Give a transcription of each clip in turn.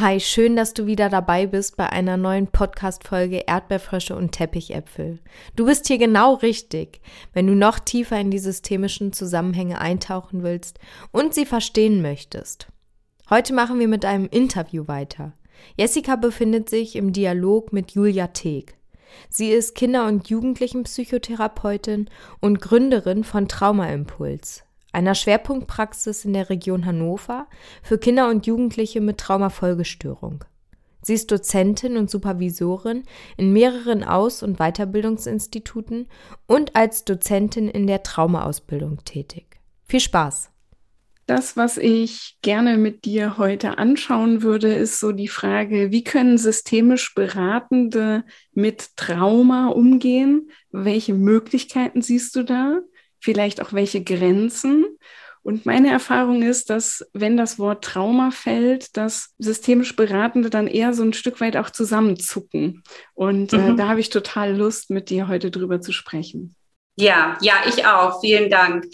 Hi, schön, dass du wieder dabei bist bei einer neuen Podcast-Folge Erdbeerfrösche und Teppichäpfel. Du bist hier genau richtig, wenn du noch tiefer in die systemischen Zusammenhänge eintauchen willst und sie verstehen möchtest. Heute machen wir mit einem Interview weiter. Jessica befindet sich im Dialog mit Julia Teeg. Sie ist Kinder- und Jugendlichenpsychotherapeutin und Gründerin von Traumaimpuls, einer Schwerpunktpraxis in der Region Hannover für Kinder und Jugendliche mit Traumafolgestörung. Sie ist Dozentin und Supervisorin in mehreren Aus- und Weiterbildungsinstituten und als Dozentin in der Traumaausbildung tätig. Viel Spaß! Das, was ich gerne mit dir heute anschauen würde, ist so die Frage, wie können systemisch Beratende mit Trauma umgehen? Welche Möglichkeiten siehst du da? Vielleicht auch welche Grenzen. Und meine Erfahrung ist, dass wenn das Wort Trauma fällt, dass systemisch Beratende dann eher so ein Stück weit auch zusammenzucken. Und äh, mhm. da habe ich total Lust, mit dir heute drüber zu sprechen. Ja, ja, ich auch. Vielen Dank.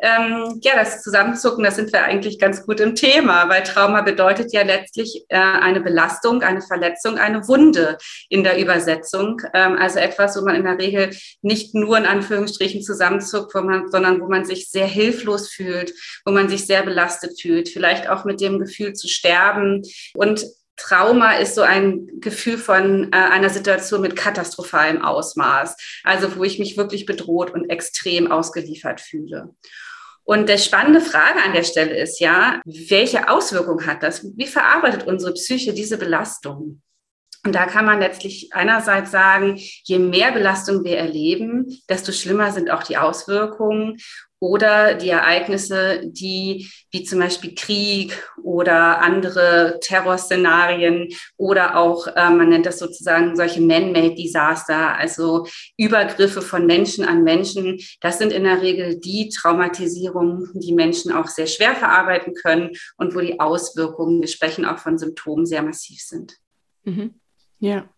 Ähm, ja, das Zusammenzucken, da sind wir eigentlich ganz gut im Thema, weil Trauma bedeutet ja letztlich äh, eine Belastung, eine Verletzung, eine Wunde in der Übersetzung. Ähm, also etwas, wo man in der Regel nicht nur in Anführungsstrichen zusammenzuckt, wo man, sondern wo man sich sehr hilflos fühlt, wo man sich sehr belastet fühlt, vielleicht auch mit dem Gefühl zu sterben und Trauma ist so ein Gefühl von äh, einer Situation mit katastrophalem Ausmaß, also wo ich mich wirklich bedroht und extrem ausgeliefert fühle. Und die spannende Frage an der Stelle ist ja, welche Auswirkung hat das? Wie verarbeitet unsere Psyche diese Belastung? Und da kann man letztlich einerseits sagen, je mehr Belastung wir erleben, desto schlimmer sind auch die Auswirkungen oder die Ereignisse, die wie zum Beispiel Krieg oder andere Terrorszenarien oder auch, äh, man nennt das sozusagen solche Man-Made Disaster, also Übergriffe von Menschen an Menschen, das sind in der Regel die Traumatisierungen, die Menschen auch sehr schwer verarbeiten können und wo die Auswirkungen, wir sprechen auch von Symptomen, sehr massiv sind. Mhm. Ja.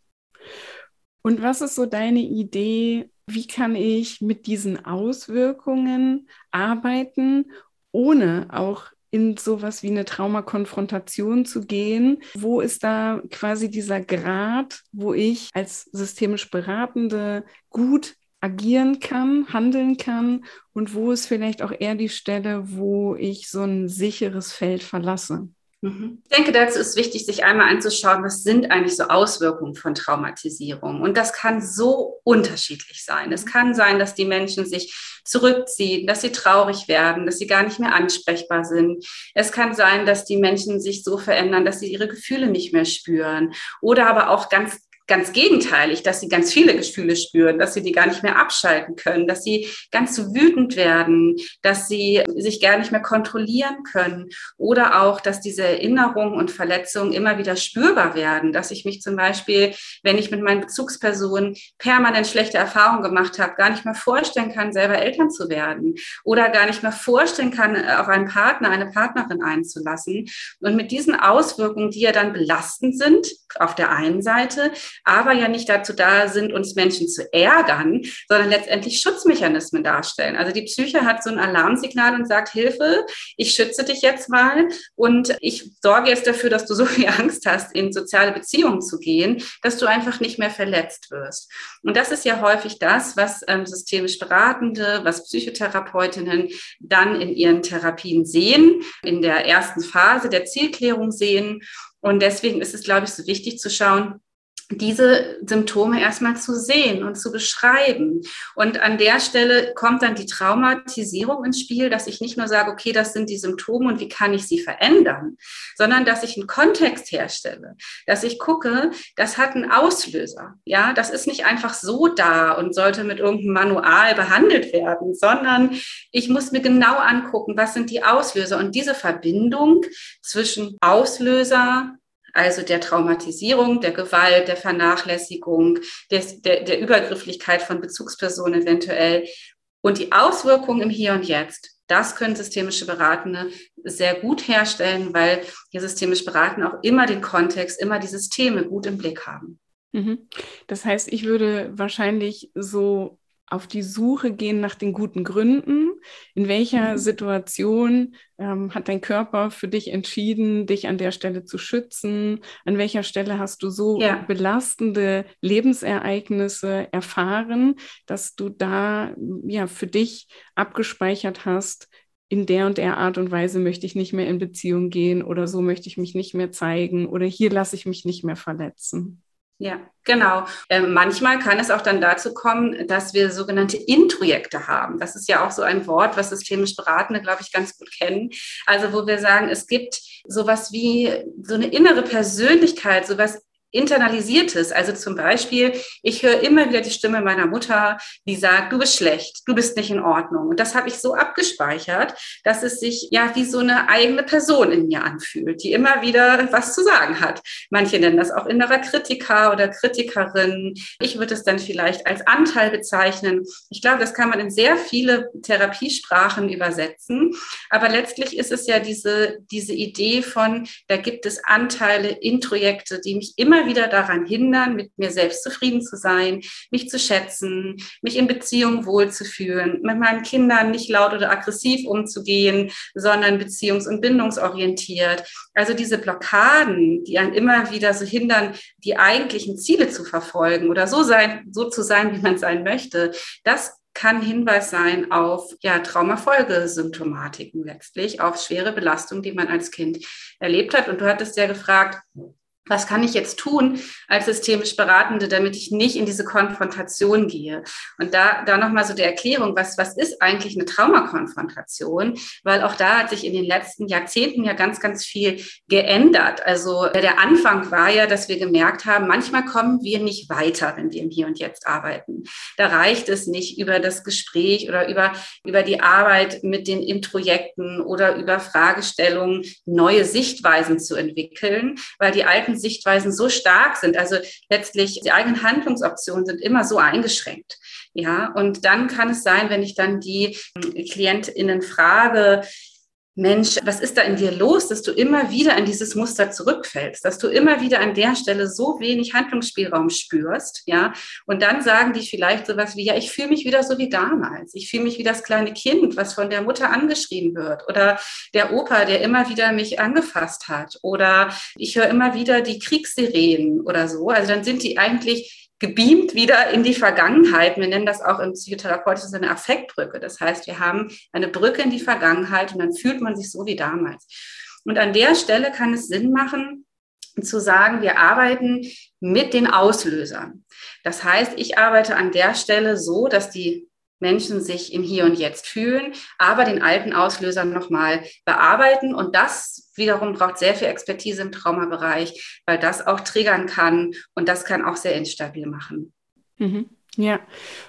Und was ist so deine Idee, wie kann ich mit diesen Auswirkungen arbeiten, ohne auch in sowas wie eine Traumakonfrontation zu gehen? Wo ist da quasi dieser Grad, wo ich als systemisch Beratende gut agieren kann, handeln kann und wo ist vielleicht auch eher die Stelle, wo ich so ein sicheres Feld verlasse? Mhm. Ich denke, dazu ist wichtig, sich einmal anzuschauen, was sind eigentlich so Auswirkungen von Traumatisierung. Und das kann so unterschiedlich sein. Es kann sein, dass die Menschen sich zurückziehen, dass sie traurig werden, dass sie gar nicht mehr ansprechbar sind. Es kann sein, dass die Menschen sich so verändern, dass sie ihre Gefühle nicht mehr spüren. Oder aber auch ganz ganz gegenteilig, dass sie ganz viele Gefühle spüren, dass sie die gar nicht mehr abschalten können, dass sie ganz wütend werden, dass sie sich gar nicht mehr kontrollieren können oder auch, dass diese Erinnerungen und Verletzungen immer wieder spürbar werden, dass ich mich zum Beispiel, wenn ich mit meinen Bezugspersonen permanent schlechte Erfahrungen gemacht habe, gar nicht mehr vorstellen kann, selber Eltern zu werden oder gar nicht mehr vorstellen kann, auf einen Partner, eine Partnerin einzulassen. Und mit diesen Auswirkungen, die ja dann belastend sind, auf der einen Seite, aber ja nicht dazu da sind, uns Menschen zu ärgern, sondern letztendlich Schutzmechanismen darstellen. Also die Psyche hat so ein Alarmsignal und sagt, Hilfe, ich schütze dich jetzt mal und ich sorge jetzt dafür, dass du so viel Angst hast, in soziale Beziehungen zu gehen, dass du einfach nicht mehr verletzt wirst. Und das ist ja häufig das, was ähm, systemisch Beratende, was Psychotherapeutinnen dann in ihren Therapien sehen, in der ersten Phase der Zielklärung sehen. Und deswegen ist es, glaube ich, so wichtig zu schauen, diese Symptome erstmal zu sehen und zu beschreiben. Und an der Stelle kommt dann die Traumatisierung ins Spiel, dass ich nicht nur sage, okay, das sind die Symptome und wie kann ich sie verändern, sondern dass ich einen Kontext herstelle, dass ich gucke, das hat einen Auslöser. Ja, das ist nicht einfach so da und sollte mit irgendeinem Manual behandelt werden, sondern ich muss mir genau angucken, was sind die Auslöser und diese Verbindung zwischen Auslöser, also der Traumatisierung, der Gewalt, der Vernachlässigung, des, der, der Übergrifflichkeit von Bezugspersonen eventuell und die Auswirkungen im Hier und Jetzt. Das können systemische Beratende sehr gut herstellen, weil die systemisch Beratende auch immer den Kontext, immer die Systeme gut im Blick haben. Mhm. Das heißt, ich würde wahrscheinlich so auf die Suche gehen nach den guten Gründen. In welcher mhm. Situation ähm, hat dein Körper für dich entschieden, dich an der Stelle zu schützen? An welcher Stelle hast du so ja. belastende Lebensereignisse erfahren, dass du da ja für dich abgespeichert hast, in der und der Art und Weise möchte ich nicht mehr in Beziehung gehen oder so möchte ich mich nicht mehr zeigen oder hier lasse ich mich nicht mehr verletzen. Ja, genau. Ähm, manchmal kann es auch dann dazu kommen, dass wir sogenannte Introjekte haben. Das ist ja auch so ein Wort, was systemisch Beratende, glaube ich, ganz gut kennen. Also wo wir sagen, es gibt sowas wie so eine innere Persönlichkeit, sowas internalisiertes. Also zum Beispiel, ich höre immer wieder die Stimme meiner Mutter, die sagt, du bist schlecht, du bist nicht in Ordnung. Und das habe ich so abgespeichert, dass es sich ja wie so eine eigene Person in mir anfühlt, die immer wieder was zu sagen hat. Manche nennen das auch innerer Kritiker oder Kritikerin. Ich würde es dann vielleicht als Anteil bezeichnen. Ich glaube, das kann man in sehr viele Therapiesprachen übersetzen. Aber letztlich ist es ja diese, diese Idee von, da gibt es Anteile, Introjekte, die mich immer immer wieder daran hindern, mit mir selbst zufrieden zu sein, mich zu schätzen, mich in Beziehungen wohlzufühlen, mit meinen Kindern nicht laut oder aggressiv umzugehen, sondern beziehungs- und bindungsorientiert. Also diese Blockaden, die einen immer wieder so hindern, die eigentlichen Ziele zu verfolgen oder so sein, so zu sein, wie man sein möchte, das kann Hinweis sein auf ja, Traumafolgesymptomatiken letztlich, auf schwere Belastungen, die man als Kind erlebt hat. Und du hattest ja gefragt, was kann ich jetzt tun als systemisch Beratende, damit ich nicht in diese Konfrontation gehe? Und da, da nochmal so die Erklärung, was, was ist eigentlich eine Traumakonfrontation? Weil auch da hat sich in den letzten Jahrzehnten ja ganz, ganz viel geändert. Also der Anfang war ja, dass wir gemerkt haben, manchmal kommen wir nicht weiter, wenn wir im Hier und Jetzt arbeiten. Da reicht es nicht über das Gespräch oder über, über die Arbeit mit den Introjekten oder über Fragestellungen neue Sichtweisen zu entwickeln, weil die alten Sichtweisen so stark sind. Also letztlich die eigenen Handlungsoptionen sind immer so eingeschränkt. Ja, und dann kann es sein, wenn ich dann die hm, KlientInnen frage, Mensch, was ist da in dir los, dass du immer wieder in dieses Muster zurückfällst, dass du immer wieder an der Stelle so wenig Handlungsspielraum spürst, ja? Und dann sagen die vielleicht sowas wie, ja, ich fühle mich wieder so wie damals. Ich fühle mich wie das kleine Kind, was von der Mutter angeschrien wird oder der Opa, der immer wieder mich angefasst hat oder ich höre immer wieder die Kriegssirenen oder so. Also dann sind die eigentlich gebeamt wieder in die Vergangenheit. Wir nennen das auch im psychotherapeutischen eine Affektbrücke. Das heißt, wir haben eine Brücke in die Vergangenheit und dann fühlt man sich so wie damals. Und an der Stelle kann es Sinn machen, zu sagen, wir arbeiten mit den Auslösern. Das heißt, ich arbeite an der Stelle so, dass die Menschen sich im Hier und Jetzt fühlen, aber den alten Auslöser nochmal bearbeiten. Und das wiederum braucht sehr viel Expertise im Traumabereich, weil das auch triggern kann und das kann auch sehr instabil machen. Mhm. Ja,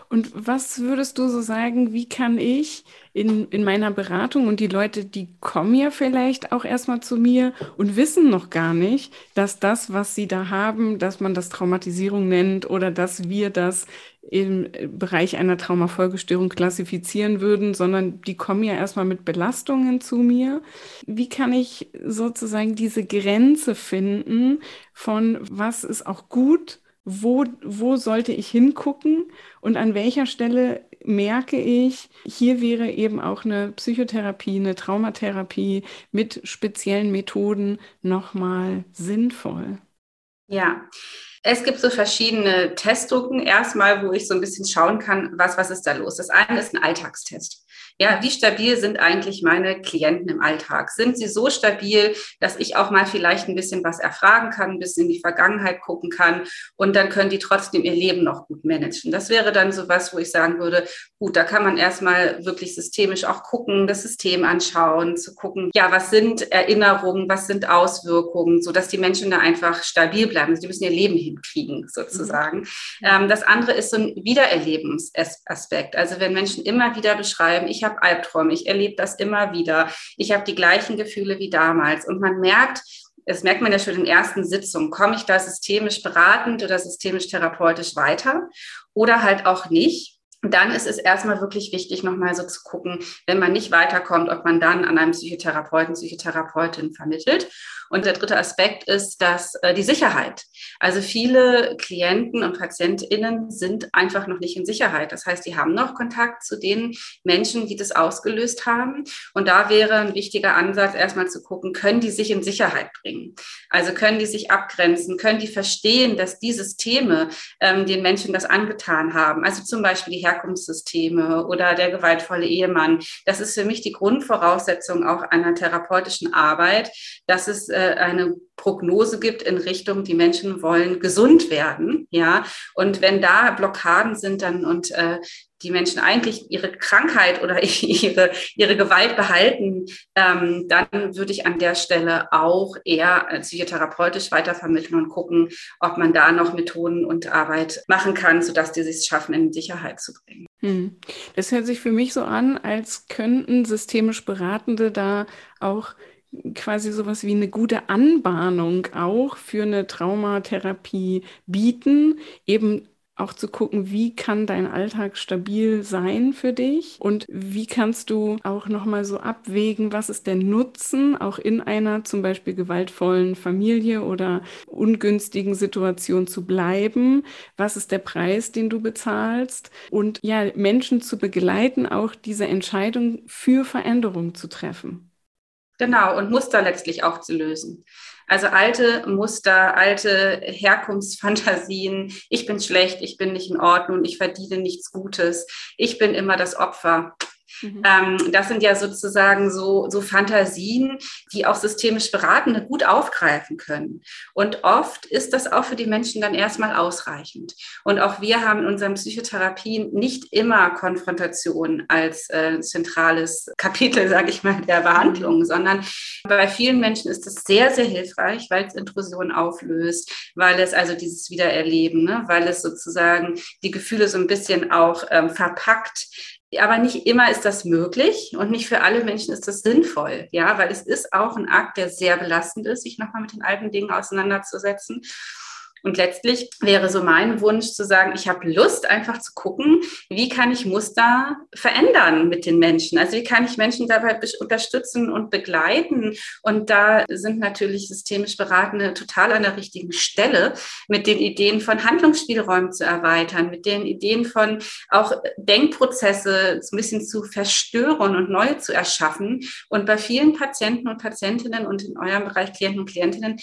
und was würdest du so sagen, wie kann ich in, in meiner Beratung und die Leute, die kommen ja vielleicht auch erstmal zu mir und wissen noch gar nicht, dass das, was sie da haben, dass man das Traumatisierung nennt oder dass wir das im Bereich einer Traumafolgestörung klassifizieren würden, sondern die kommen ja erstmal mit Belastungen zu mir. Wie kann ich sozusagen diese Grenze finden von was ist auch gut wo, wo sollte ich hingucken und an welcher Stelle merke ich, hier wäre eben auch eine Psychotherapie, eine Traumatherapie mit speziellen Methoden nochmal sinnvoll. Ja, es gibt so verschiedene Testdrucken. Erstmal, wo ich so ein bisschen schauen kann, was, was ist da los. Das eine ist ein Alltagstest ja, wie stabil sind eigentlich meine Klienten im Alltag? Sind sie so stabil, dass ich auch mal vielleicht ein bisschen was erfragen kann, ein bisschen in die Vergangenheit gucken kann und dann können die trotzdem ihr Leben noch gut managen? Das wäre dann so was, wo ich sagen würde, gut, da kann man erstmal wirklich systemisch auch gucken, das System anschauen, zu gucken, ja, was sind Erinnerungen, was sind Auswirkungen, so dass die Menschen da einfach stabil bleiben. Sie müssen ihr Leben hinkriegen, sozusagen. Mhm. Ähm, das andere ist so ein Wiedererlebensaspekt. Also wenn Menschen immer wieder beschreiben, ich habe Albträume, ich erlebe das immer wieder, ich habe die gleichen Gefühle wie damals. Und man merkt, das merkt man ja schon in den ersten Sitzungen, komme ich da systemisch beratend oder systemisch therapeutisch weiter oder halt auch nicht. dann ist es erstmal wirklich wichtig, nochmal so zu gucken, wenn man nicht weiterkommt, ob man dann an einen Psychotherapeuten, Psychotherapeutin vermittelt. Und der dritte Aspekt ist, dass äh, die Sicherheit. Also viele Klienten und PatientInnen sind einfach noch nicht in Sicherheit. Das heißt, die haben noch Kontakt zu den Menschen, die das ausgelöst haben. Und da wäre ein wichtiger Ansatz, erstmal zu gucken, können die sich in Sicherheit bringen? Also können die sich abgrenzen? Können die verstehen, dass die Systeme ähm, den Menschen das angetan haben? Also zum Beispiel die Herkunftssysteme oder der gewaltvolle Ehemann. Das ist für mich die Grundvoraussetzung auch einer therapeutischen Arbeit, dass es äh, eine Prognose gibt in Richtung, die Menschen wollen gesund werden, ja. Und wenn da Blockaden sind dann und äh, die Menschen eigentlich ihre Krankheit oder ihre, ihre Gewalt behalten, ähm, dann würde ich an der Stelle auch eher psychotherapeutisch weitervermitteln und gucken, ob man da noch Methoden und Arbeit machen kann, sodass die sich schaffen, in Sicherheit zu bringen. Hm. Das hört sich für mich so an, als könnten systemisch Beratende da auch quasi sowas wie eine gute Anbahnung auch für eine Traumatherapie bieten, eben auch zu gucken, wie kann dein Alltag stabil sein für dich und wie kannst du auch nochmal so abwägen, was ist der Nutzen auch in einer zum Beispiel gewaltvollen Familie oder ungünstigen Situation zu bleiben, was ist der Preis, den du bezahlst und ja, Menschen zu begleiten, auch diese Entscheidung für Veränderung zu treffen. Genau, und Muster letztlich auch zu lösen. Also alte Muster, alte Herkunftsfantasien. Ich bin schlecht, ich bin nicht in Ordnung, ich verdiene nichts Gutes, ich bin immer das Opfer. Mhm. Ähm, das sind ja sozusagen so, so Fantasien, die auch systemisch Beratende gut aufgreifen können. Und oft ist das auch für die Menschen dann erstmal ausreichend. Und auch wir haben in unseren Psychotherapien nicht immer Konfrontation als äh, zentrales Kapitel, sage ich mal, der Behandlung, mhm. sondern bei vielen Menschen ist das sehr, sehr hilfreich, weil es Intrusion auflöst, weil es also dieses Wiedererleben, ne, weil es sozusagen die Gefühle so ein bisschen auch ähm, verpackt aber nicht immer ist das möglich und nicht für alle Menschen ist das sinnvoll, ja, weil es ist auch ein Akt, der sehr belastend ist, sich nochmal mit den alten Dingen auseinanderzusetzen. Und letztlich wäre so mein Wunsch zu sagen, ich habe Lust einfach zu gucken, wie kann ich Muster verändern mit den Menschen? Also wie kann ich Menschen dabei unterstützen und begleiten? Und da sind natürlich systemisch Beratende total an der richtigen Stelle, mit den Ideen von Handlungsspielräumen zu erweitern, mit den Ideen von auch Denkprozesse ein bisschen zu verstören und neu zu erschaffen. Und bei vielen Patienten und Patientinnen und in eurem Bereich Klienten und Klientinnen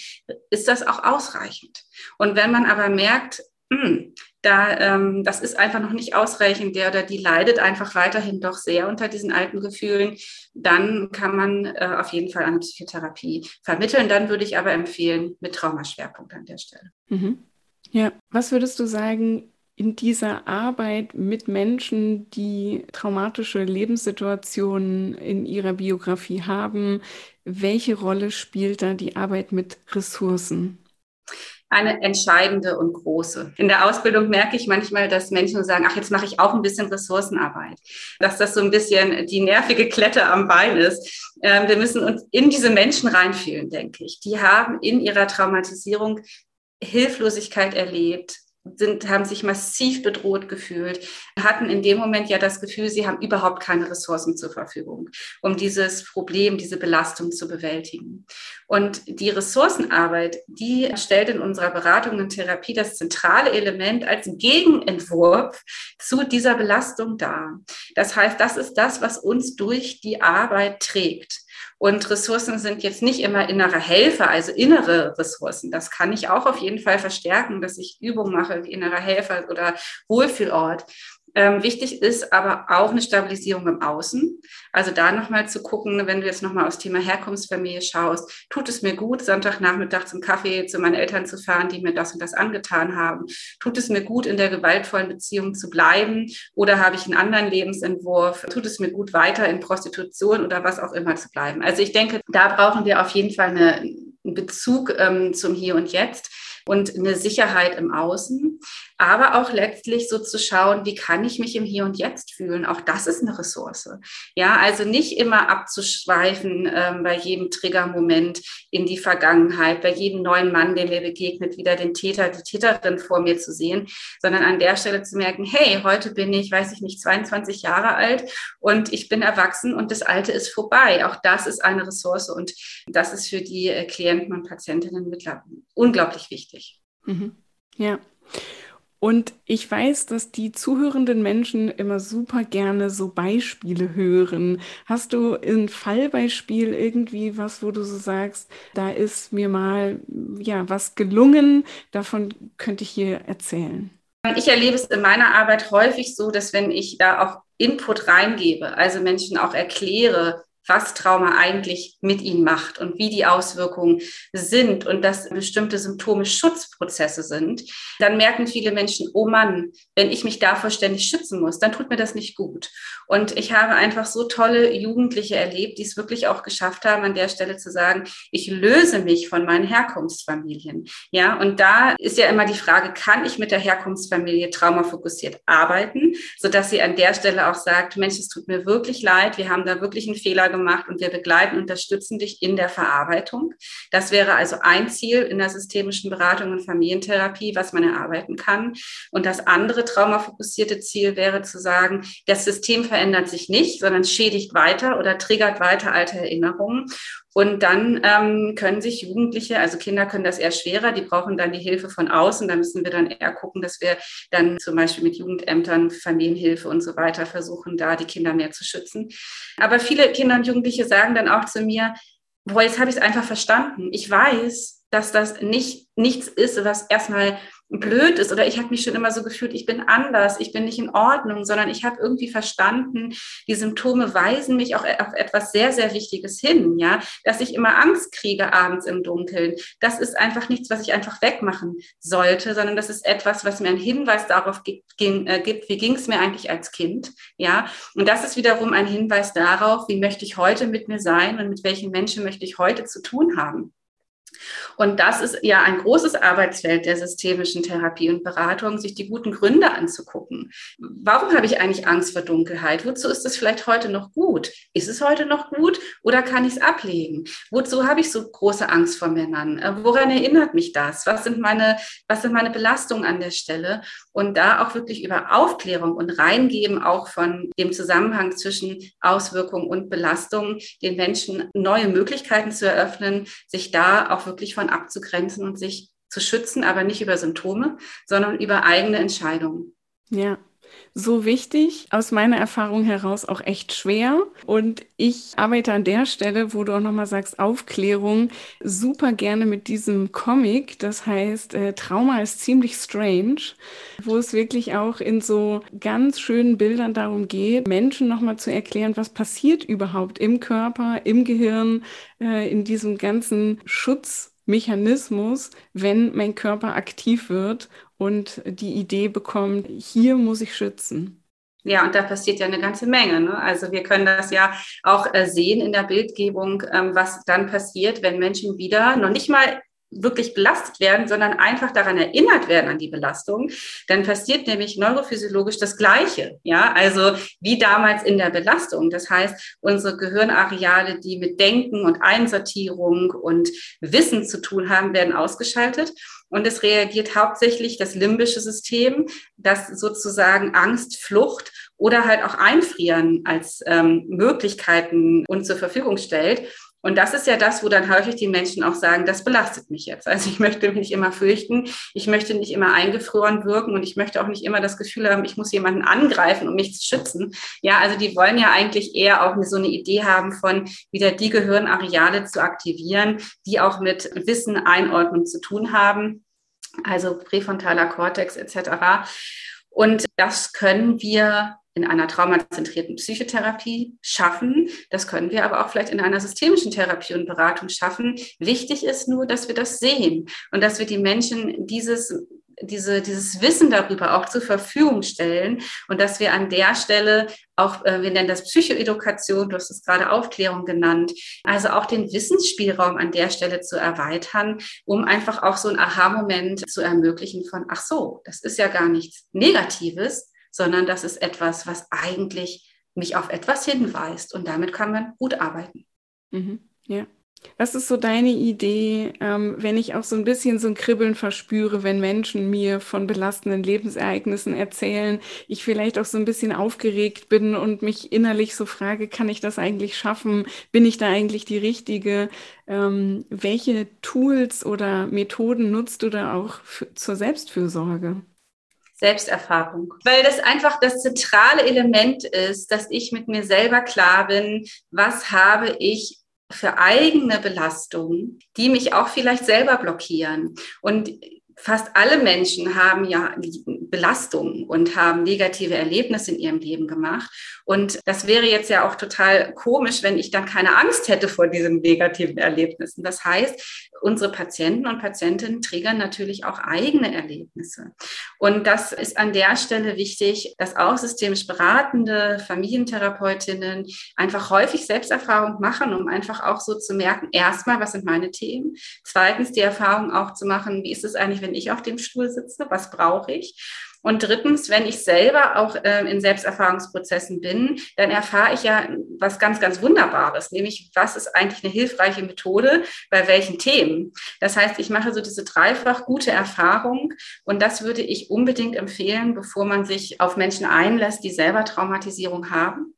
ist das auch ausreichend. Und wenn man aber merkt, mh, hm, da, ähm, das ist einfach noch nicht ausreichend, der oder die leidet einfach weiterhin doch sehr unter diesen alten Gefühlen, dann kann man äh, auf jeden Fall eine Psychotherapie vermitteln. Dann würde ich aber empfehlen, mit Traumaschwerpunkt an der Stelle. Mhm. Ja, was würdest du sagen, in dieser Arbeit mit Menschen, die traumatische Lebenssituationen in ihrer Biografie haben, welche Rolle spielt da die Arbeit mit Ressourcen? Eine entscheidende und große. In der Ausbildung merke ich manchmal, dass Menschen sagen, ach, jetzt mache ich auch ein bisschen Ressourcenarbeit. Dass das so ein bisschen die nervige Klette am Bein ist. Ähm, wir müssen uns in diese Menschen reinfühlen, denke ich. Die haben in ihrer Traumatisierung Hilflosigkeit erlebt, sind, haben sich massiv bedroht gefühlt, hatten in dem Moment ja das Gefühl, sie haben überhaupt keine Ressourcen zur Verfügung, um dieses Problem, diese Belastung zu bewältigen. Und die Ressourcenarbeit, die stellt in unserer Beratung und Therapie das zentrale Element als Gegenentwurf zu dieser Belastung dar. Das heißt, das ist das, was uns durch die Arbeit trägt. Und Ressourcen sind jetzt nicht immer innere Helfer, also innere Ressourcen. Das kann ich auch auf jeden Fall verstärken, dass ich Übungen mache wie innerer Helfer oder Wohlfühlort. Ähm, wichtig ist aber auch eine Stabilisierung im Außen. Also da nochmal zu gucken, wenn du jetzt nochmal aufs Thema Herkunftsfamilie schaust, tut es mir gut, Sonntagnachmittag zum Kaffee zu meinen Eltern zu fahren, die mir das und das angetan haben? Tut es mir gut, in der gewaltvollen Beziehung zu bleiben? Oder habe ich einen anderen Lebensentwurf? Tut es mir gut, weiter in Prostitution oder was auch immer zu bleiben? Also ich denke, da brauchen wir auf jeden Fall eine, einen Bezug ähm, zum Hier und Jetzt und eine Sicherheit im Außen. Aber auch letztlich so zu schauen, wie kann ich mich im Hier und Jetzt fühlen? Auch das ist eine Ressource. Ja, also nicht immer abzuschweifen ähm, bei jedem Triggermoment in die Vergangenheit, bei jedem neuen Mann, der mir begegnet, wieder den Täter, die Täterin vor mir zu sehen, sondern an der Stelle zu merken, hey, heute bin ich, weiß ich nicht, 22 Jahre alt und ich bin erwachsen und das Alte ist vorbei. Auch das ist eine Ressource und das ist für die äh, Klienten und Patientinnen unglaublich wichtig. Mhm. Ja. Und ich weiß, dass die zuhörenden Menschen immer super gerne so Beispiele hören. Hast du ein Fallbeispiel irgendwie was, wo du so sagst, da ist mir mal ja was gelungen, davon könnte ich hier erzählen? Ich erlebe es in meiner Arbeit häufig so, dass wenn ich da auch Input reingebe, also Menschen auch erkläre, was Trauma eigentlich mit ihnen macht und wie die Auswirkungen sind und dass bestimmte Symptome Schutzprozesse sind, dann merken viele Menschen, oh Mann, wenn ich mich davor ständig schützen muss, dann tut mir das nicht gut. Und ich habe einfach so tolle Jugendliche erlebt, die es wirklich auch geschafft haben, an der Stelle zu sagen, ich löse mich von meinen Herkunftsfamilien. Ja, und da ist ja immer die Frage, kann ich mit der Herkunftsfamilie traumafokussiert arbeiten, sodass sie an der Stelle auch sagt, Mensch, es tut mir wirklich leid, wir haben da wirklich einen Fehler gemacht gemacht und wir begleiten, unterstützen dich in der Verarbeitung. Das wäre also ein Ziel in der systemischen Beratung und Familientherapie, was man erarbeiten kann. Und das andere traumafokussierte Ziel wäre zu sagen, das System verändert sich nicht, sondern schädigt weiter oder triggert weiter alte Erinnerungen. Und dann ähm, können sich Jugendliche, also Kinder können das eher schwerer, die brauchen dann die Hilfe von außen. Da müssen wir dann eher gucken, dass wir dann zum Beispiel mit Jugendämtern, Familienhilfe und so weiter versuchen, da die Kinder mehr zu schützen. Aber viele Kinder und Jugendliche sagen dann auch zu mir, boah, jetzt habe ich es einfach verstanden. Ich weiß, dass das nicht nichts ist, was erstmal blöd ist oder ich habe mich schon immer so gefühlt, ich bin anders, ich bin nicht in Ordnung, sondern ich habe irgendwie verstanden, die Symptome weisen mich auch auf etwas sehr, sehr Wichtiges hin, ja, dass ich immer Angst kriege abends im Dunkeln. Das ist einfach nichts, was ich einfach wegmachen sollte, sondern das ist etwas, was mir einen Hinweis darauf äh, gibt, wie ging es mir eigentlich als Kind, ja. Und das ist wiederum ein Hinweis darauf, wie möchte ich heute mit mir sein und mit welchen Menschen möchte ich heute zu tun haben. Und das ist ja ein großes Arbeitsfeld der systemischen Therapie und Beratung, sich die guten Gründe anzugucken. Warum habe ich eigentlich Angst vor Dunkelheit? Wozu ist es vielleicht heute noch gut? Ist es heute noch gut oder kann ich es ablegen? Wozu habe ich so große Angst vor Männern? Äh, woran erinnert mich das? Was sind meine, was sind meine Belastungen an der Stelle? Und da auch wirklich über Aufklärung und Reingeben auch von dem Zusammenhang zwischen Auswirkungen und Belastungen den Menschen neue Möglichkeiten zu eröffnen, sich da auch wirklich von abzugrenzen und sich zu schützen, aber nicht über Symptome, sondern über eigene Entscheidungen. Ja, so wichtig, aus meiner Erfahrung heraus auch echt schwer. Und ich arbeite an der Stelle, wo du auch nochmal sagst, Aufklärung, super gerne mit diesem Comic. Das heißt, äh, Trauma ist ziemlich strange, wo es wirklich auch in so ganz schönen Bildern darum geht, Menschen nochmal zu erklären, was passiert überhaupt im Körper, im Gehirn, äh, in diesem ganzen Schutz Mechanismus, wenn mein Körper aktiv wird und die Idee bekommt, hier muss ich schützen. Ja, und da passiert ja eine ganze Menge. Ne? Also wir können das ja auch äh, sehen in der Bildgebung, ähm, was dann passiert, wenn Menschen wieder noch nicht mal wirklich belastet werden, sondern einfach daran erinnert werden an die Belastung, dann passiert nämlich neurophysiologisch das Gleiche. Ja, also wie damals in der Belastung. Das heißt, unsere Gehirnareale, die mit Denken und Einsortierung und Wissen zu tun haben, werden ausgeschaltet. Und es reagiert hauptsächlich das limbische System, das sozusagen Angst, Flucht oder halt auch Einfrieren als ähm, Möglichkeiten uns zur Verfügung stellt. Und das ist ja das, wo dann häufig die Menschen auch sagen, das belastet mich jetzt. Also ich möchte mich nicht immer fürchten, ich möchte nicht immer eingefroren wirken und ich möchte auch nicht immer das Gefühl haben, ich muss jemanden angreifen, um mich zu schützen. Ja, also die wollen ja eigentlich eher auch so eine Idee haben von wieder die Gehirnareale zu aktivieren, die auch mit Wissen, Einordnung zu tun haben. Also präfrontaler Kortex etc. Und das können wir in einer traumazentrierten Psychotherapie schaffen. Das können wir aber auch vielleicht in einer systemischen Therapie und Beratung schaffen. Wichtig ist nur, dass wir das sehen und dass wir die Menschen dieses diese, dieses Wissen darüber auch zur Verfügung stellen und dass wir an der Stelle auch, äh, wir nennen das Psychoedukation, du hast es gerade Aufklärung genannt, also auch den Wissensspielraum an der Stelle zu erweitern, um einfach auch so einen Aha-Moment zu ermöglichen von, ach so, das ist ja gar nichts Negatives, sondern das ist etwas, was eigentlich mich auf etwas hinweist und damit kann man gut arbeiten. Mhm. Ja. Was ist so deine Idee, ähm, wenn ich auch so ein bisschen so ein Kribbeln verspüre, wenn Menschen mir von belastenden Lebensereignissen erzählen, ich vielleicht auch so ein bisschen aufgeregt bin und mich innerlich so frage, kann ich das eigentlich schaffen? Bin ich da eigentlich die Richtige? Ähm, welche Tools oder Methoden nutzt du da auch zur Selbstfürsorge? Selbsterfahrung, weil das einfach das zentrale Element ist, dass ich mit mir selber klar bin, was habe ich für eigene Belastungen, die mich auch vielleicht selber blockieren. Und fast alle Menschen haben ja Belastungen und haben negative Erlebnisse in ihrem Leben gemacht. Und das wäre jetzt ja auch total komisch, wenn ich dann keine Angst hätte vor diesen negativen Erlebnissen. Das heißt, unsere Patienten und Patientinnen triggern natürlich auch eigene Erlebnisse. Und das ist an der Stelle wichtig, dass auch systemisch beratende Familientherapeutinnen einfach häufig Selbsterfahrung machen, um einfach auch so zu merken, erstmal, was sind meine Themen? Zweitens, die Erfahrung auch zu machen, wie ist es eigentlich, wenn ich auf dem Stuhl sitze? Was brauche ich? Und drittens, wenn ich selber auch äh, in Selbsterfahrungsprozessen bin, dann erfahre ich ja was ganz, ganz Wunderbares, nämlich was ist eigentlich eine hilfreiche Methode bei welchen Themen. Das heißt, ich mache so diese dreifach gute Erfahrung und das würde ich unbedingt empfehlen, bevor man sich auf Menschen einlässt, die selber Traumatisierung haben.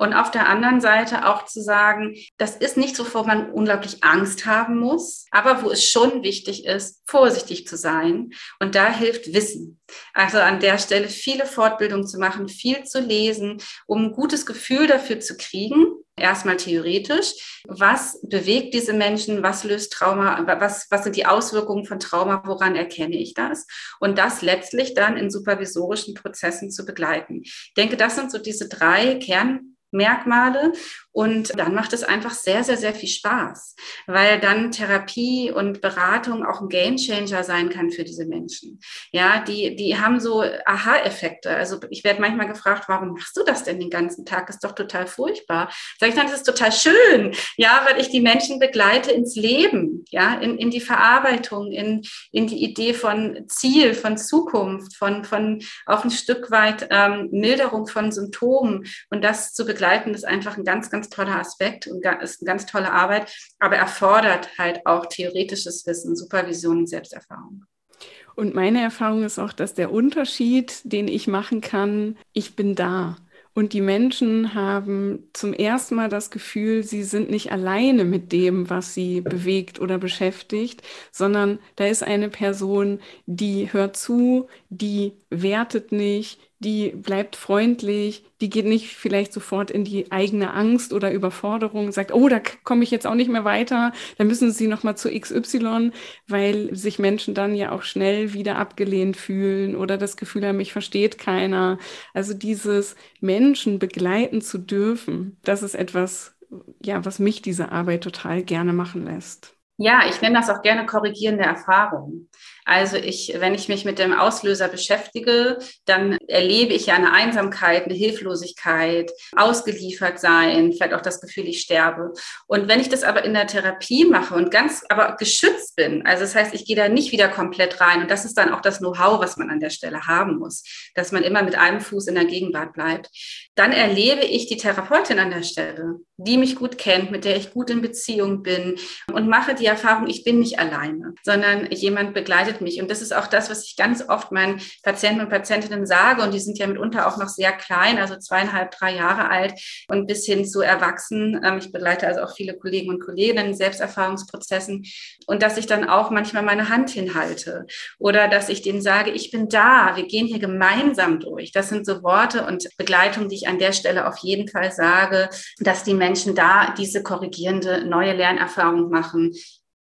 Und auf der anderen Seite auch zu sagen, das ist nicht so, wo man unglaublich Angst haben muss, aber wo es schon wichtig ist, vorsichtig zu sein. Und da hilft Wissen. Also an der Stelle viele Fortbildungen zu machen, viel zu lesen, um ein gutes Gefühl dafür zu kriegen. Erstmal theoretisch. Was bewegt diese Menschen? Was löst Trauma? Was, was sind die Auswirkungen von Trauma? Woran erkenne ich das? Und das letztlich dann in supervisorischen Prozessen zu begleiten. Ich denke, das sind so diese drei Kern Merkmale und dann macht es einfach sehr, sehr, sehr viel Spaß, weil dann Therapie und Beratung auch ein Gamechanger sein kann für diese Menschen. Ja, die, die haben so Aha-Effekte. Also ich werde manchmal gefragt, warum machst du das denn den ganzen Tag? Ist doch total furchtbar. Sag ich dann, das ist total schön. Ja, weil ich die Menschen begleite ins Leben, ja, in, in die Verarbeitung, in, in die Idee von Ziel, von Zukunft, von, von auch ein Stück weit ähm, Milderung von Symptomen und das zu begleiten, ist einfach ein ganz, ganz ganz toller Aspekt und ist eine ganz tolle Arbeit, aber erfordert halt auch theoretisches Wissen, Supervision und Selbsterfahrung. Und meine Erfahrung ist auch, dass der Unterschied, den ich machen kann, ich bin da. Und die Menschen haben zum ersten Mal das Gefühl, sie sind nicht alleine mit dem, was sie bewegt oder beschäftigt, sondern da ist eine Person, die hört zu, die wertet nicht, die bleibt freundlich, die geht nicht vielleicht sofort in die eigene Angst oder Überforderung, sagt, oh, da komme ich jetzt auch nicht mehr weiter, dann müssen sie nochmal zu XY, weil sich Menschen dann ja auch schnell wieder abgelehnt fühlen oder das Gefühl haben, mich versteht keiner. Also dieses Menschen begleiten zu dürfen, das ist etwas, ja, was mich diese Arbeit total gerne machen lässt. Ja, ich nenne das auch gerne korrigierende Erfahrung. Also ich, wenn ich mich mit dem Auslöser beschäftige, dann erlebe ich ja eine Einsamkeit, eine Hilflosigkeit, ausgeliefert sein, vielleicht auch das Gefühl, ich sterbe. Und wenn ich das aber in der Therapie mache und ganz aber geschützt bin, also das heißt, ich gehe da nicht wieder komplett rein. Und das ist dann auch das Know-how, was man an der Stelle haben muss, dass man immer mit einem Fuß in der Gegenwart bleibt, dann erlebe ich die Therapeutin an der Stelle, die mich gut kennt, mit der ich gut in Beziehung bin und mache die Erfahrung, ich bin nicht alleine, sondern jemand begleitet mich. Und das ist auch das, was ich ganz oft meinen Patienten und Patientinnen sage. Und die sind ja mitunter auch noch sehr klein, also zweieinhalb, drei Jahre alt und bis hin zu erwachsen. Ähm, ich begleite also auch viele Kollegen und Kolleginnen in Selbsterfahrungsprozessen. Und dass ich dann auch manchmal meine Hand hinhalte oder dass ich denen sage, ich bin da, wir gehen hier gemeinsam durch. Das sind so Worte und Begleitung, die ich an der Stelle auf jeden Fall sage, dass die Menschen da diese korrigierende neue Lernerfahrung machen,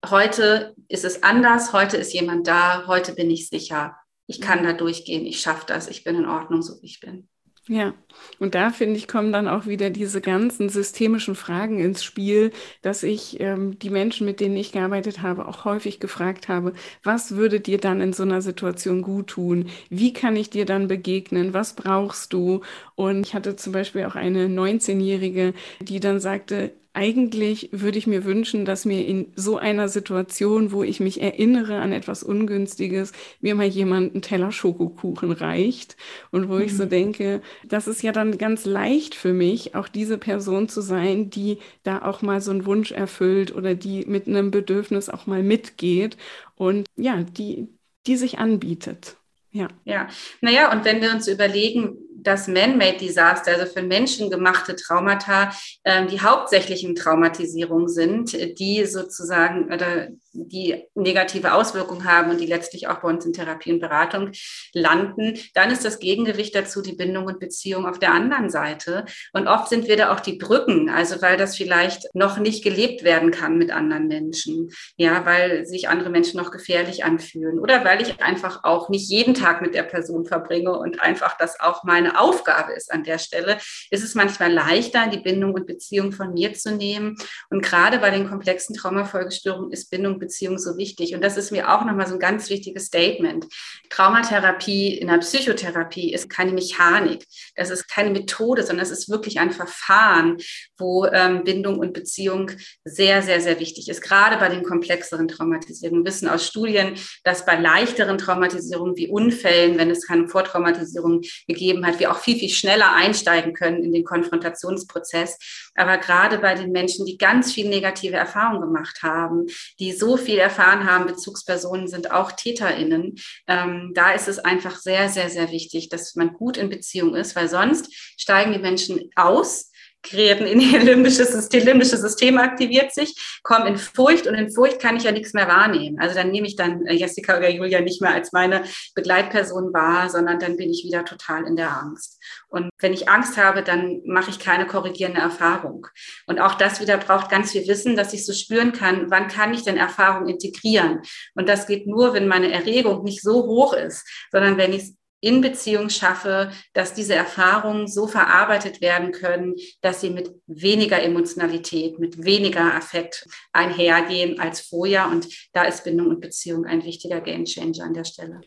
heute ist es anders, heute ist jemand da, heute bin ich sicher. Ich kann da durchgehen, ich schaffe das, ich bin in Ordnung, so wie ich bin. Ja, und da finde ich, kommen dann auch wieder diese ganzen systemischen Fragen ins Spiel, dass ich ähm, die Menschen, mit denen ich gearbeitet habe, auch häufig gefragt habe, was würde dir dann in so einer Situation gut tun? Wie kann ich dir dann begegnen? Was brauchst du? Und ich hatte zum Beispiel auch eine 19-Jährige, die dann sagte, eigentlich würde ich mir wünschen, dass mir in so einer Situation, wo ich mich erinnere an etwas Ungünstiges, mir mal jemand einen Teller Schokokuchen reicht. Und wo mhm. ich so mhm. denke, das ist ja dann ganz leicht für mich, auch diese Person zu sein, die da auch mal so einen Wunsch erfüllt oder die mit einem Bedürfnis auch mal mitgeht und ja, die, die sich anbietet. Ja. Ja, naja, und wenn wir uns überlegen, das Man-Made-Desaster, also für Menschen gemachte Traumata, äh, die hauptsächlichen Traumatisierungen sind, die sozusagen oder die negative Auswirkungen haben und die letztlich auch bei uns in Therapie und Beratung landen, dann ist das Gegengewicht dazu die Bindung und Beziehung auf der anderen Seite. Und oft sind wir da auch die Brücken, also weil das vielleicht noch nicht gelebt werden kann mit anderen Menschen, ja, weil sich andere Menschen noch gefährlich anfühlen oder weil ich einfach auch nicht jeden Tag mit der Person verbringe und einfach das auch meine Aufgabe ist an der Stelle, ist es manchmal leichter, die Bindung und Beziehung von mir zu nehmen. Und gerade bei den komplexen Traumafolgestörungen ist Bindung Beziehung so wichtig. Und das ist mir auch nochmal so ein ganz wichtiges Statement. Traumatherapie in der Psychotherapie ist keine Mechanik. Das ist keine Methode, sondern es ist wirklich ein Verfahren, wo ähm, Bindung und Beziehung sehr, sehr, sehr wichtig ist. Gerade bei den komplexeren Traumatisierungen. Wir wissen aus Studien, dass bei leichteren Traumatisierungen wie Unfällen, wenn es keine Vortraumatisierung gegeben hat, wir auch viel, viel schneller einsteigen können in den Konfrontationsprozess. Aber gerade bei den Menschen, die ganz viel negative Erfahrungen gemacht haben, die so viel erfahren haben, Bezugspersonen sind auch TäterInnen. Ähm, da ist es einfach sehr, sehr, sehr wichtig, dass man gut in Beziehung ist, weil sonst steigen die Menschen aus Kreaten in ihr limbisches System, limbische System aktiviert sich, kommen in Furcht und in Furcht kann ich ja nichts mehr wahrnehmen. Also dann nehme ich dann äh, Jessica oder Julia nicht mehr als meine Begleitperson wahr, sondern dann bin ich wieder total in der Angst. Und wenn ich Angst habe, dann mache ich keine korrigierende Erfahrung. Und auch das wieder braucht ganz viel Wissen, dass ich so spüren kann, wann kann ich denn Erfahrung integrieren? Und das geht nur, wenn meine Erregung nicht so hoch ist, sondern wenn ich in Beziehung schaffe, dass diese Erfahrungen so verarbeitet werden können, dass sie mit weniger Emotionalität, mit weniger Affekt einhergehen als vorher. Und da ist Bindung und Beziehung ein wichtiger Gamechanger an der Stelle.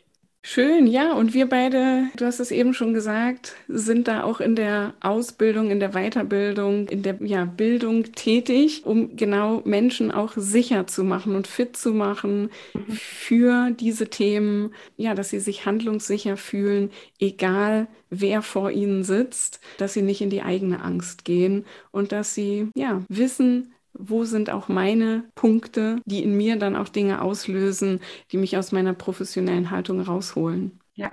Schön, ja. Und wir beide, du hast es eben schon gesagt, sind da auch in der Ausbildung, in der Weiterbildung, in der ja, Bildung tätig, um genau Menschen auch sicher zu machen und fit zu machen für diese Themen, ja, dass sie sich handlungssicher fühlen, egal wer vor ihnen sitzt, dass sie nicht in die eigene Angst gehen und dass sie ja wissen, wo sind auch meine Punkte, die in mir dann auch Dinge auslösen, die mich aus meiner professionellen Haltung rausholen. Ja,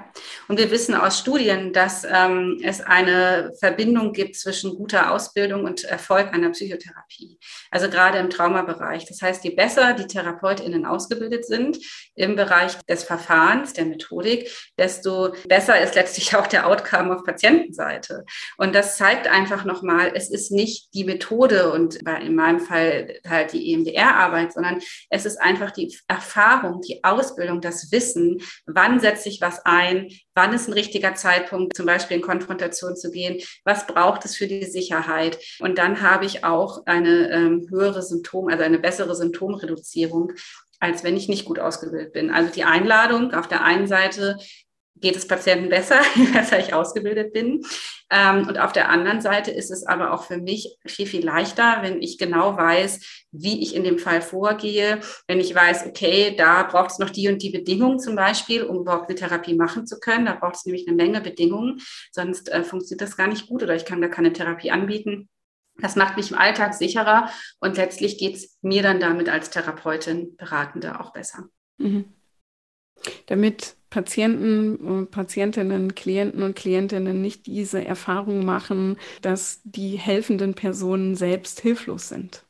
und wir wissen aus Studien, dass ähm, es eine Verbindung gibt zwischen guter Ausbildung und Erfolg einer Psychotherapie. Also gerade im Traumabereich. Das heißt, je besser die TherapeutInnen ausgebildet sind im Bereich des Verfahrens, der Methodik, desto besser ist letztlich auch der Outcome auf Patientenseite. Und das zeigt einfach nochmal, es ist nicht die Methode und in meinem Fall halt die EMDR-Arbeit, sondern es ist einfach die Erfahrung, die Ausbildung, das Wissen, wann setze ich was ein ein, wann ist ein richtiger Zeitpunkt, zum Beispiel in Konfrontation zu gehen, was braucht es für die Sicherheit. Und dann habe ich auch eine ähm, höhere Symptom, also eine bessere Symptomreduzierung, als wenn ich nicht gut ausgebildet bin. Also die Einladung auf der einen Seite, geht es Patienten besser, je besser ich ausgebildet bin. Ähm, und auf der anderen Seite ist es aber auch für mich viel, viel leichter, wenn ich genau weiß, wie ich in dem Fall vorgehe, wenn ich weiß, okay, da braucht es noch die und die Bedingungen zum Beispiel, um überhaupt eine Therapie machen zu können. Da braucht es nämlich eine Menge Bedingungen, sonst äh, funktioniert das gar nicht gut oder ich kann da keine Therapie anbieten. Das macht mich im Alltag sicherer und letztlich geht es mir dann damit als Therapeutin, Beratende auch besser. Mhm. Damit Patienten, Patientinnen, Klienten und Klientinnen nicht diese Erfahrung machen, dass die helfenden Personen selbst hilflos sind.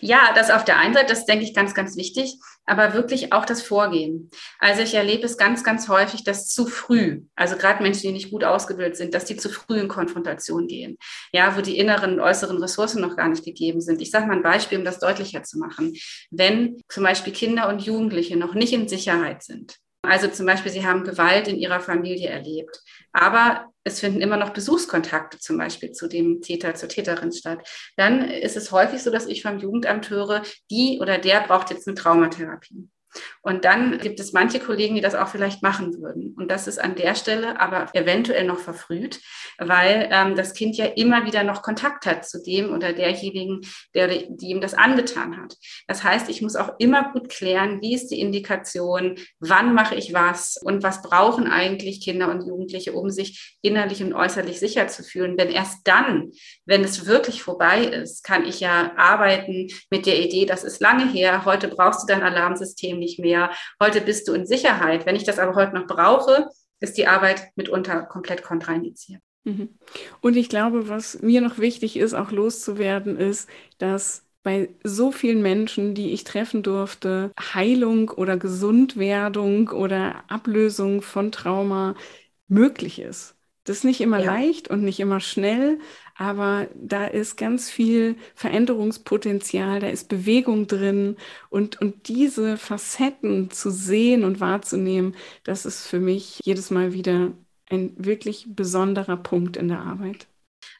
Ja, das auf der einen Seite, das denke ich ganz, ganz wichtig, aber wirklich auch das Vorgehen. Also ich erlebe es ganz, ganz häufig, dass zu früh, also gerade Menschen, die nicht gut ausgebildet sind, dass die zu früh in Konfrontation gehen. Ja, wo die inneren und äußeren Ressourcen noch gar nicht gegeben sind. Ich sage mal ein Beispiel, um das deutlicher zu machen. Wenn zum Beispiel Kinder und Jugendliche noch nicht in Sicherheit sind, Also zum Beispiel, sie haben Gewalt in ihrer Familie erlebt, aber es finden immer noch Besuchskontakte zum Beispiel zu dem Täter, zur Täterin statt. Dann ist es häufig so, dass ich vom Jugendamt höre, die oder der braucht jetzt eine Traumatherapie. Und dann gibt es manche Kollegen, die das auch vielleicht machen würden. Und das ist an der Stelle aber eventuell noch verfrüht, weil ähm, das Kind ja immer wieder noch Kontakt hat zu dem oder derjenigen, der, die ihm das angetan hat. Das heißt, ich muss auch immer gut klären, wie ist die Indikation, wann mache ich was und was brauchen eigentlich Kinder und Jugendliche, um sich innerlich und äußerlich sicher zu fühlen. Denn erst dann, wenn es wirklich vorbei ist, kann ich ja arbeiten mit der Idee, das ist lange her, heute brauchst du dein Alarmsystem nicht mehr, heute bist du in Sicherheit. Wenn ich das aber heute noch brauche, ist die Arbeit mitunter komplett kontraindiziert. Mhm. Und ich glaube, was mir noch wichtig ist, auch loszuwerden, ist, dass bei so vielen Menschen, die ich treffen durfte, Heilung oder Gesundwerdung oder Ablösung von Trauma möglich ist. Das ist nicht immer ja. leicht und nicht immer schnell, aber da ist ganz viel Veränderungspotenzial, da ist Bewegung drin und, und diese Facetten zu sehen und wahrzunehmen, das ist für mich jedes Mal wieder ein wirklich besonderer Punkt in der Arbeit.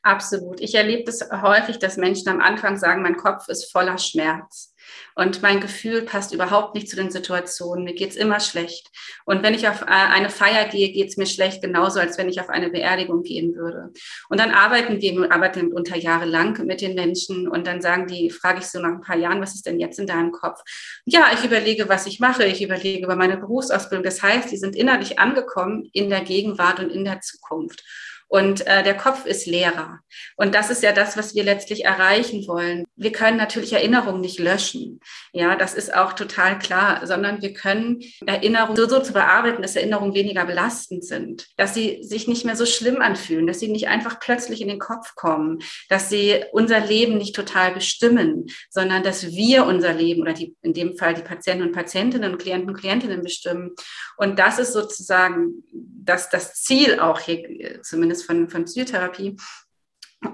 Absolut. Ich erlebe das häufig, dass Menschen am Anfang sagen, mein Kopf ist voller Schmerz. Und mein Gefühl passt überhaupt nicht zu den Situationen. Mir geht's immer schlecht. Und wenn ich auf äh, eine Feier gehe, geht's mir schlecht, genauso als wenn ich auf eine Beerdigung gehen würde. Und dann arbeiten wir, arbeiten unter Jahre lang mit den Menschen und dann sagen die, frage ich so nach ein paar Jahren, was ist denn jetzt in deinem Kopf? Ja, ich überlege, was ich mache. Ich überlege über meine Berufsausbildung. Das heißt, die sind innerlich angekommen in der Gegenwart und in der Zukunft und äh, der Kopf ist leerer. Und das ist ja das, was wir letztlich erreichen wollen. Wir können natürlich Erinnerungen nicht löschen. Ja, das ist auch total klar, sondern wir können Erinnerungen so, so zu bearbeiten, dass Erinnerungen weniger belastend sind, dass sie sich nicht mehr so schlimm anfühlen, dass sie nicht einfach plötzlich in den Kopf kommen, dass sie unser Leben nicht total bestimmen, sondern dass wir unser Leben oder die, in dem Fall die Patienten und Patientinnen und Klienten und Klientinnen bestimmen. Und das ist sozusagen das, das Ziel auch hier, zumindest Verständnis von, von Psychotherapie.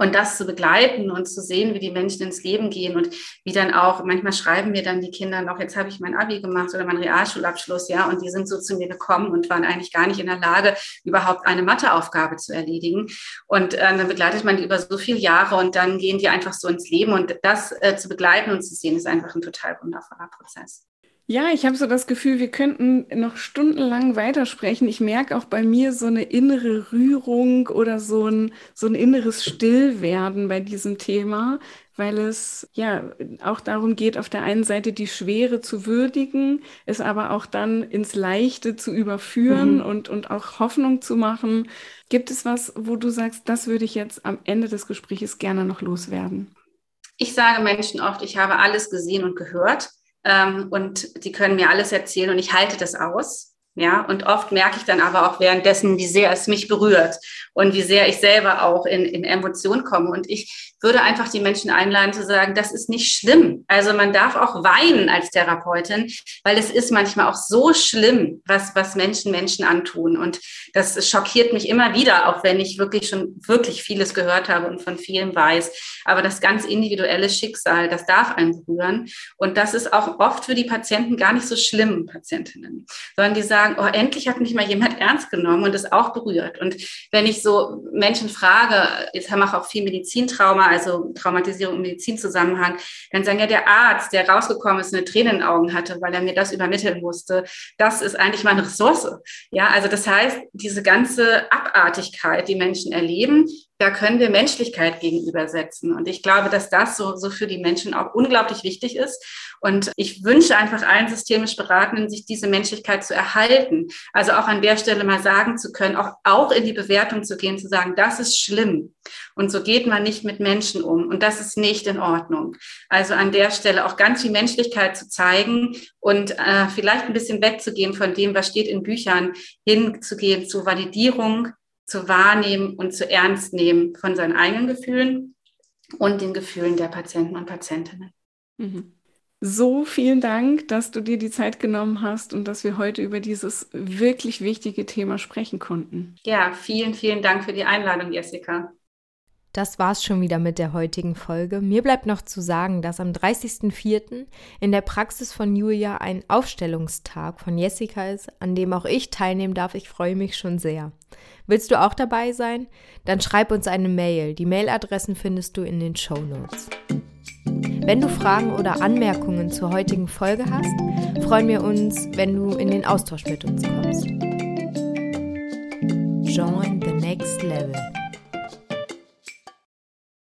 Und das zu begleiten und zu sehen, wie die Menschen ins Leben gehen und wie dann auch, manchmal schreiben mir dann die Kinder noch, jetzt habe ich mein Abi gemacht oder meinen Realschulabschluss, ja, und die sind so zu mir gekommen und waren eigentlich gar nicht in der Lage, überhaupt eine Matheaufgabe zu erledigen. Und äh, dann begleitet man die über so viele Jahre und dann gehen die einfach so ins Leben und das äh, zu begleiten und zu sehen, ist einfach ein total wundervoller Prozess. Ja, ich habe so das Gefühl, wir könnten noch stundenlang weitersprechen. Ich merke auch bei mir so eine innere Rührung oder so ein, so ein inneres Stillwerden bei diesem Thema, weil es ja auch darum geht, auf der einen Seite die Schwere zu würdigen, es aber auch dann ins Leichte zu überführen mhm. und, und auch Hoffnung zu machen. Gibt es was, wo du sagst, das würde ich jetzt am Ende des Gesprächs gerne noch loswerden? Ich sage Menschen oft, ich habe alles gesehen und gehört und die können mir alles erzählen und ich halte das aus. Ja, und oft merke ich dann aber auch währenddessen, wie sehr es mich berührt und wie sehr ich selber auch in, in Emotionen komme. Und ich würde einfach die Menschen einladen zu sagen, das ist nicht schlimm. Also man darf auch weinen als Therapeutin, weil es ist manchmal auch so schlimm, was, was Menschen Menschen antun. Und das schockiert mich immer wieder, auch wenn ich wirklich schon wirklich vieles gehört habe und von vielen weiß. Aber das ganz individuelle Schicksal, das darf einen berühren. Und das ist auch oft für die Patienten gar nicht so schlimm, Patientinnen, sondern die sagen, oh, endlich hat mich mal jemand ernst genommen und es auch berührt. Und wenn ich so Menschen frage, jetzt haben wir auch viel Medizintrauma, also Traumatisierung im Medizinzusammenhang, dann sagen ja der Arzt, der rausgekommen ist, eine Träne in den Augen hatte, weil er mir das übermitteln musste, das ist eigentlich meine Ressource. Ja, also das heißt, diese ganze Abartigkeit, die Menschen erleben, da können wir Menschlichkeit gegenübersetzen. Und ich glaube, dass das so, so für die Menschen auch unglaublich wichtig ist. Und ich wünsche einfach allen systemisch Beratenden, sich diese Menschlichkeit zu erhalten. Also auch an der Stelle mal sagen zu können, auch, auch in die Bewertung zu gehen, zu sagen, das ist schlimm. Und so geht man nicht mit Menschen um. Und das ist nicht in Ordnung. Also an der Stelle auch ganz viel Menschlichkeit zu zeigen und äh, vielleicht ein bisschen wegzugehen von dem, was steht in Büchern, hinzugehen zu Validierung, zu wahrnehmen und zu ernst nehmen von seinen eigenen Gefühlen und den Gefühlen der Patienten und Patientinnen. Mhm. So vielen Dank, dass du dir die Zeit genommen hast und dass wir heute über dieses wirklich wichtige Thema sprechen konnten. Ja, vielen, vielen Dank für die Einladung, Jessica. Das war's schon wieder mit der heutigen Folge. Mir bleibt noch zu sagen, dass am 30.04. in der Praxis von Julia ein Aufstellungstag von Jessica ist, an dem auch ich teilnehmen darf. Ich freue mich schon sehr. Willst du auch dabei sein? Dann schreib uns eine Mail. Die Mailadressen findest du in den Show Notes. Wenn du Fragen oder Anmerkungen zur heutigen Folge hast, freuen wir uns, wenn du in den Austausch mit uns kommst. Join the next level.